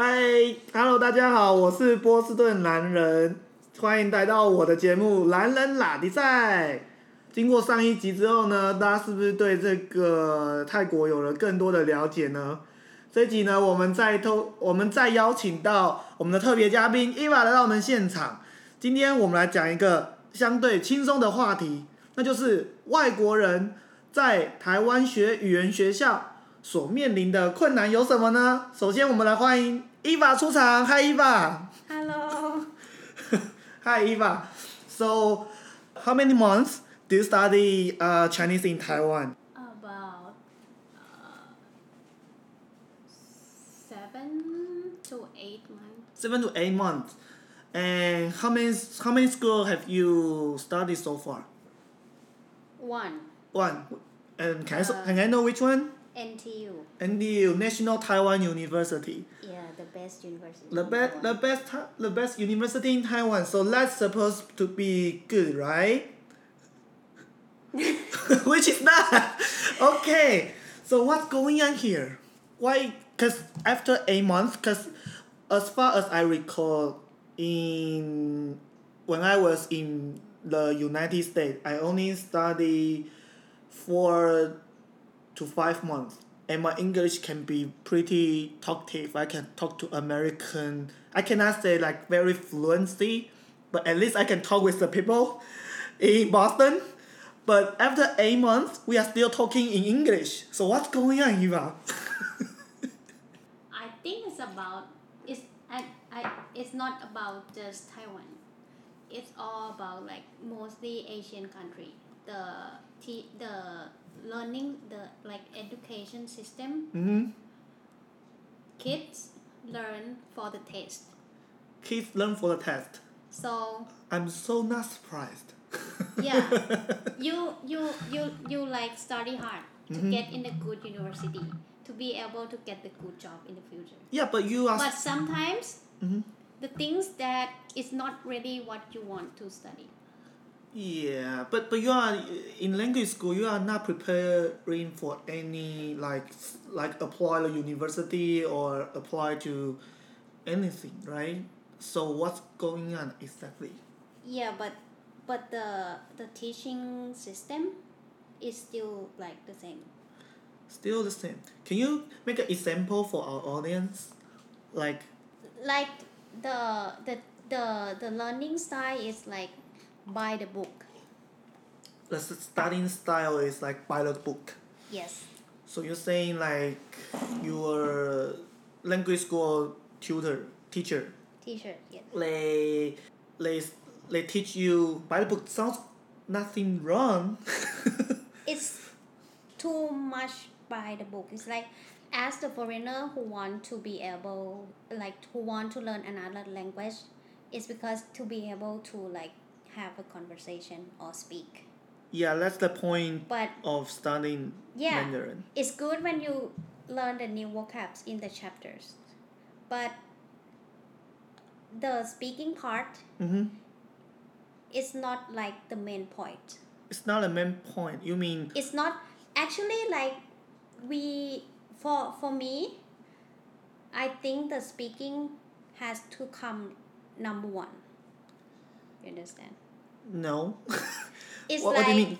嗨，Hello，大家好，我是波士顿男人，欢迎来到我的节目《男人拉迪赛》。经过上一集之后呢，大家是不是对这个泰国有了更多的了解呢？这一集呢，我们再偷，我们再邀请到我们的特别嘉宾伊娃来到我们现场。今天我们来讲一个相对轻松的话题，那就是外国人在台湾学语言学校所面临的困难有什么呢？首先，我们来欢迎伊娃出场。嗨，伊娃。Hello. Hi, Eva. So, how many months do you study uh, Chinese in Taiwan? About uh, seven to eight months. Seven to eight months. And how many how many school have you studied so far? One. One. And can I, so- Uh, can I know which one? NTU. NDU National Taiwan University. Yeah, the best university. The best the best the best university in Taiwan. So that's supposed to be good, right? Which is not. Okay. So what's going on here? Why? Cause after eight months, cause as far as I recall, in when I was in the United States, I only study four to five months, and my English can be pretty talkative. I can talk to American. I cannot say like very fluency, but at least I can talk with the people in Boston. But after eight months, we are still talking in English. So what's going on, Eva? I think it's about it's I, I it's not about just Taiwan. It's all about like mostly Asian country. The the learning the like education system. mm-hmm. Kids learn for the test. Kids learn for the test. So I'm so not surprised. yeah you you you you like study hard to Mhm. get in a good university to be able to get the good job in the future yeah, but you are. but sometimes Mhm. the things that is not really what you want to study Yeah, but but you are in language school. You are not preparing for any like like apply to university or apply to anything, right? So what's going on exactly? yeah but but the the teaching system is still like the same Still the same. Can you make an example for our audience? Like like the the the the learning style is like by the book. The studying style is like by the book. yes. So you're saying like your language school tutor teacher? Teacher yes. They they they teach you by the book. Sounds nothing wrong. It's too much by the book. It's like as the foreigner who want to be able like who want to learn another language, it's because to be able to like have a conversation or speak. yeah that's the point But of studying Yeah. mandarin it's good when you learn the new vocabs in the chapters. But the speaking part mm-hmm. is not like the main point. it's not a main point you mean it's not actually like we for for me i think the speaking has to come number one you understand no. It's what, like what do you mean?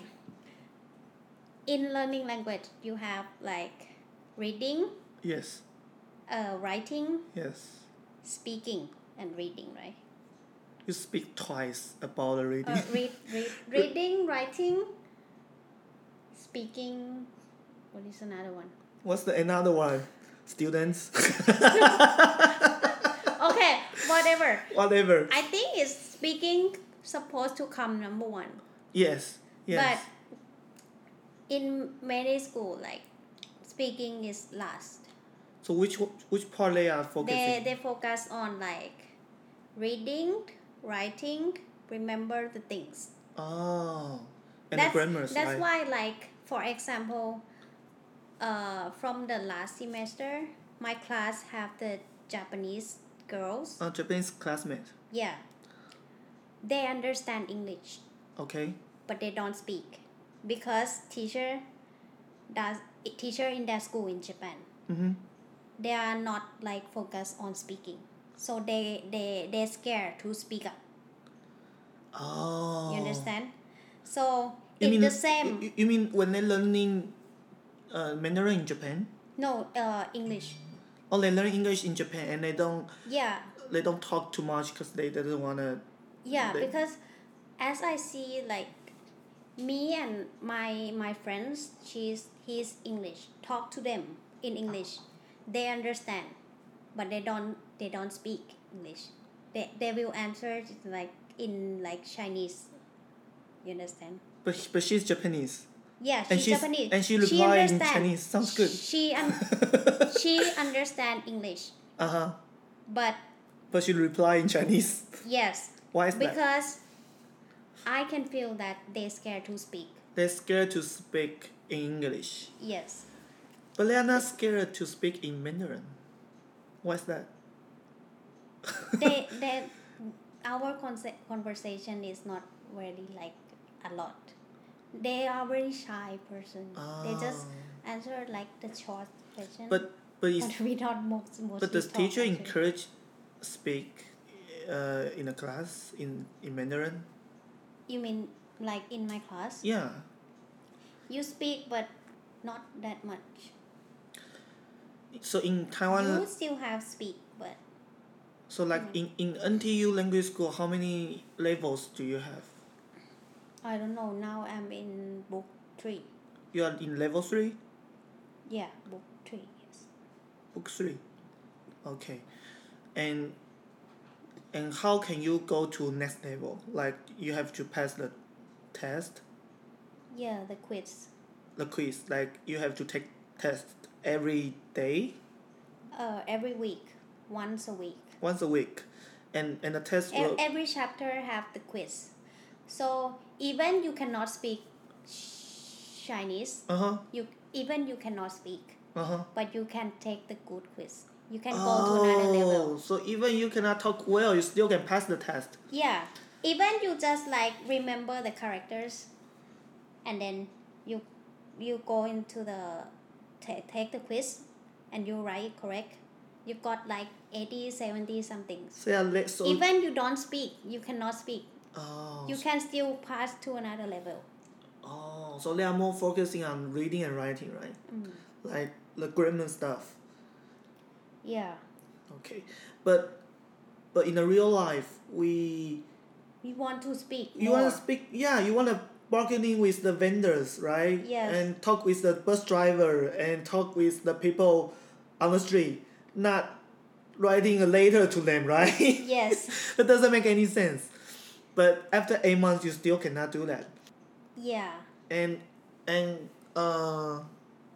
in learning language you have like reading yes. uh, writing yes. speaking and reading right? You speak twice about the reading. Uh, read, read, reading writing speaking. What is another one? What's the another one? Students. Okay whatever. Whatever. I think it's speaking supposed to come number one. yes yes But in many school, like speaking is last. so which which part they are focusing They they focus on like reading, writing, remember the things. oh and that's the grammar that's side. why like for example, uh, from the last semester, my class have the Japanese girls. uh, Japanese classmate Yeah. They understand English. okay but they don't speak because teacher does teacher in their school in Japan mm-hmm. they are not like focused on speaking so they they they scared to speak up Oh. you understand so You it's mean the same You, you mean when they're learning uh, Mandarin in Japan? no uh english Oh, they learn English in Japan and they don't yeah they don't talk too much because they doesn't wanna. Yeah They- because as i see like me and my my friends she's he's english talk to them in english they understand but they don't they don't speak english they, they will answer like in like chinese you understand But but she's Japanese. yeah she's, And she's japanese and she reply in. Chinese. Sounds good. she un- she understand english Uh huh. but But she reply in Chinese. yes Why is that? because i can feel that they're scared to speak They're scared to speak in English, yes but they are not scared to speak in Mandarin. Why is that? they they our conversation is not really like a lot they are very shy person they just Ah. answer like the short question But but but we not most mostly but does teacher encourage speak uh, in a class in in Mandarin? you mean like in my class Yeah. you speak but not that much So in Taiwan, you still have speak but so like in in NTU language school, how many levels do you have? i don't know now i'm in book three You are in level three, yeah book three yes book three. Okay, and and how can you go to next level? Like you have to pass the test, yeah the quiz the quiz. Like you have to take test every day, uh every week once a week once a week, and and the test E- will. every chapter have the quiz so even you cannot speak chinese Uh huh. you even you cannot speak Uh huh. but you can take the good quiz you can go to another level Oh, so even you cannot talk well, you still can pass the test. yeah even you just like remember the characters and then you you go into the ta- take the quiz and you write correct you got like 80 70 something So yeah, so. even you don't speak you cannot speak oh, you can still pass to another level Oh, so they are more focusing on reading and writing, right? Mm. Like the grammar stuff. Yeah Okay, but but in the real life, we we want to speak you want to speak. Yeah, you want to bargaining with the vendors, right? Yes. And talk with the bus driver and talk with the people on the street, not writing a letter to them, right? yes that doesn't make any sense. But after eight months, you still cannot do that. yeah and and uh,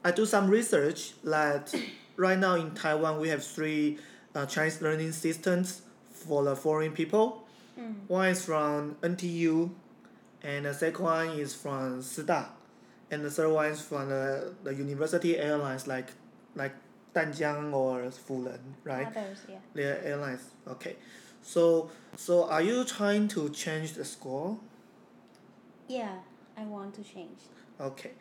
I do some research that right now in Taiwan we have three uh, Chinese learning systems for the foreign people. mm. One is from NTU, and the second one is from Shida, and the third one is from the, the university airlines like like Danjiang or Fulan, right? others yeah Their airlines. Okay, so so are you trying to change the score? yeah i want to change Okay.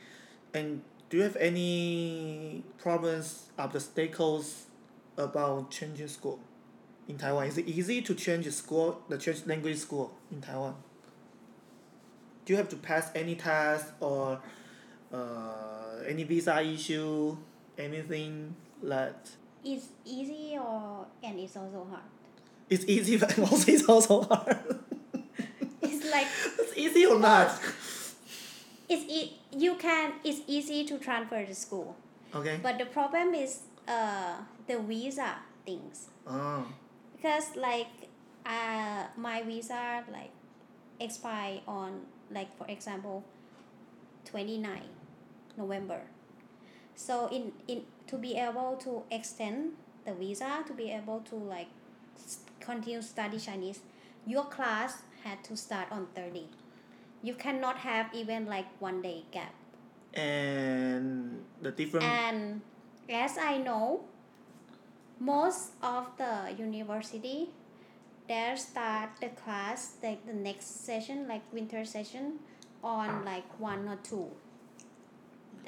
And do you have any problems obstacles about changing school in Taiwan? Is it easy to change the school, the change language school in Taiwan? Do you have to pass any test or uh, any visa issue, anything that it's easy or and it's also hard it's easy but also it's also hard. it's like it's easy or not? It's e- you can it's easy to transfer to school Okay. but the problem is uh the visa things Oh. because like uh my visa like expire on like for example 29 november so in in to be able to extend the visa to be able to like continue study chinese your class had to start on 30 you cannot have even like one day gap And the different and as I know, most of the university they start the class like the next session like winter session on like one or two.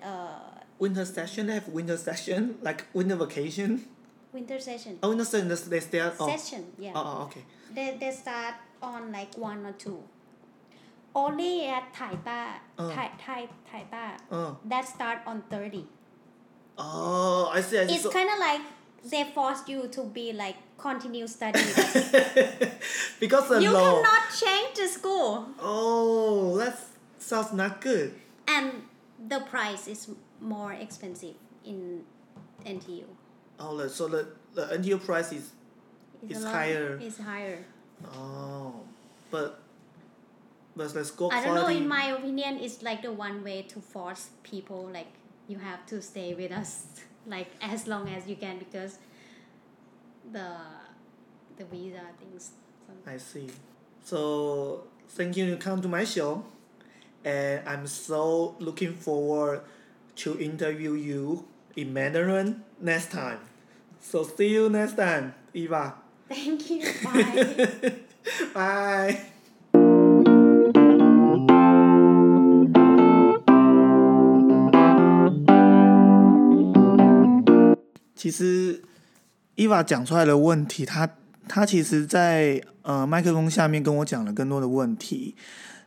Uh, winter session they have winter session like winter vacation winter session. Oh, no, session. They start. Oh, Session, yeah. oh, oh, okay. They they start on like one or two. Only at Taida, Uh. Thai Thai Taida, Oh, that start on thirty. oh, I see. I see. It's So- kind of like they force you to be like continue studying. because the you law. cannot change the school, Oh, that sounds not good. and the price is more expensive in NTU. Oh, so the the NTU price is It's higher. It's higher. oh, but but the school I don't know. In my opinion, it's like the one way to force people like you have to stay with us like as long as you can because the the visa things. So. I see. So thank you to come to my show, and I'm so looking forward to interview you in Mandarin next time. So see you next time, Eva. Thank you. Bye. Bye. 其实伊娃讲出来的问题，他他其实在呃麦克风下面跟我讲了更多的问题。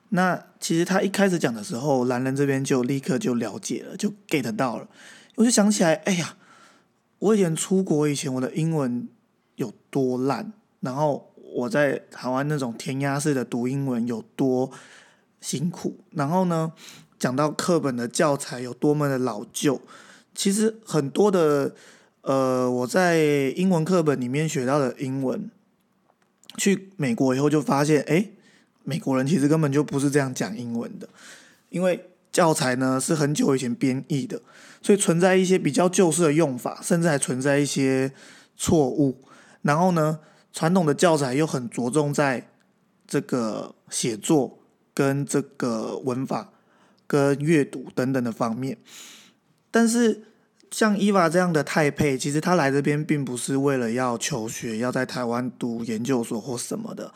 那其实他一开始讲的时候，蓝人这边就立刻就了解了，就 get 到了。我就想起来，哎呀，我以前出国以前我的英文有多烂，然后我在台湾那种填鸭式的读英文有多辛苦，然后呢，讲到课本的教材有多么的老旧，其实很多的呃，我在英文课本里面学到的英文，去美国以后就发现，哎，美国人其实根本就不是这样讲英文的，因为教材呢是很久以前编译的，所以存在一些比较旧式的用法，甚至还存在一些错误。然后呢，传统的教材又很着重在这个写作跟这个文法跟阅读等等的方面。但是像伊娃这样的太配，其实他来这边并不是为了要求学，要在台湾读研究所或什么的。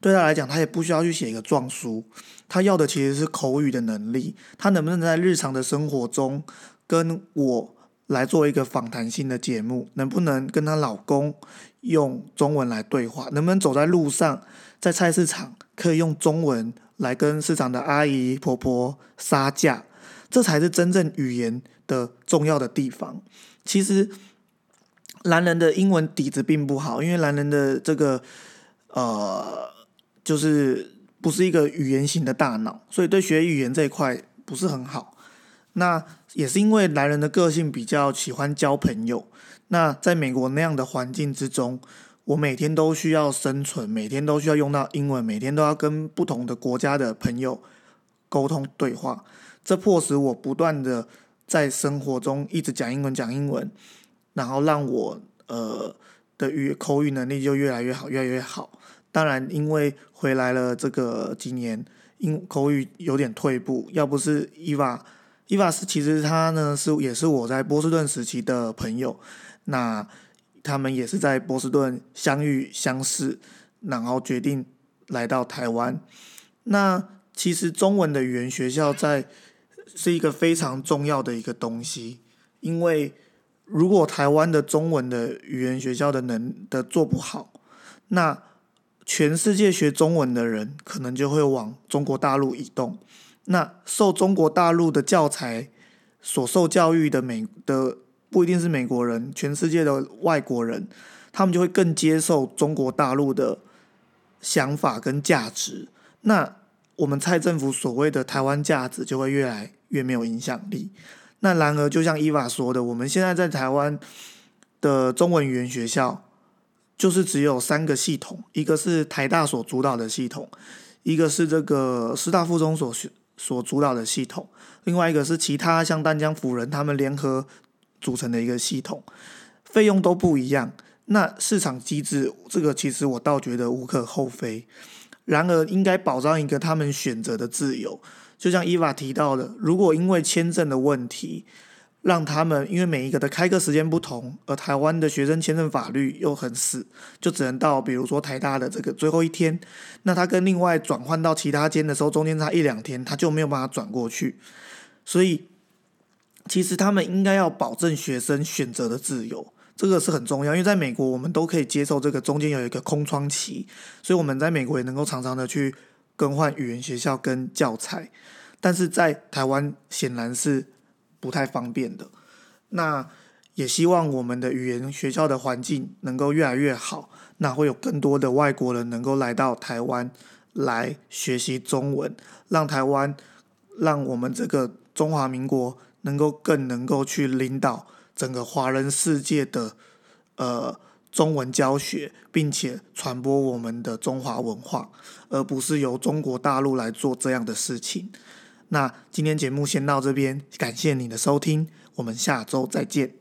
对他来讲，他也不需要去写一个状书，他要的其实是口语的能力。他能不能在日常的生活中跟我来做一个访谈性的节目？能不能跟她老公用中文来对话？能不能走在路上，在菜市场可以用中文来跟市场的阿姨婆婆杀价？这才是真正语言的重要的地方。其实，男人的英文底子并不好，因为男人的这个呃，就是不是一个语言型的大脑，所以对学语言这一块不是很好。那也是因为男人的个性比较喜欢交朋友。那在美国那样的环境之中，我每天都需要生存，每天都需要用到英文，每天都要跟不同的国家的朋友沟通对话。这迫使我不断的在生活中一直讲英文，讲英文，然后让我呃的语口语能力就越来越好，越来越好。当然，因为回来了这个几年，英口语有点退步。要不是伊娃，伊娃是其实他呢是也是我在波士顿时期的朋友，那他们也是在波士顿相遇相识，然后决定来到台湾。那其实中文的语言学校在是一个非常重要的一个东西，因为如果台湾的中文的语言学校的能的做不好，那全世界学中文的人可能就会往中国大陆移动。那受中国大陆的教材所受教育的美的不一定是美国人，全世界的外国人，他们就会更接受中国大陆的想法跟价值。那我们蔡政府所谓的台湾价值就会越来越没有影响力。那然而，就像伊娃说的，我们现在在台湾的中文语言学校，就是只有三个系统，一个是台大所主导的系统，一个是这个师大附中所所主导的系统，另外一个是其他像淡江辅仁他们联合组成的一个系统，费用都不一样。那市场机制，这个其实我倒觉得无可厚非。然而，应该保障一个他们选择的自由。就像伊娃提到的，如果因为签证的问题，让他们因为每一个的开课时间不同，而台湾的学生签证法律又很死，就只能到比如说台大的这个最后一天，那他跟另外转换到其他间的时候，中间差一两天，他就没有办法转过去。所以，其实他们应该要保证学生选择的自由，这个是很重要，因为在美国我们都可以接受这个中间有一个空窗期，所以我们在美国也能够常常的去更换语言学校跟教材，但是在台湾显然是不太方便的。那也希望我们的语言学校的环境能够越来越好，那会有更多的外国人能够来到台湾来学习中文，让台湾，让我们这个中华民国能够更能够去领导整个华人世界的呃中文教学，并且传播我们的中华文化，而不是由中国大陆来做这样的事情。那今天节目先到这边，感谢你的收听，我们下周再见。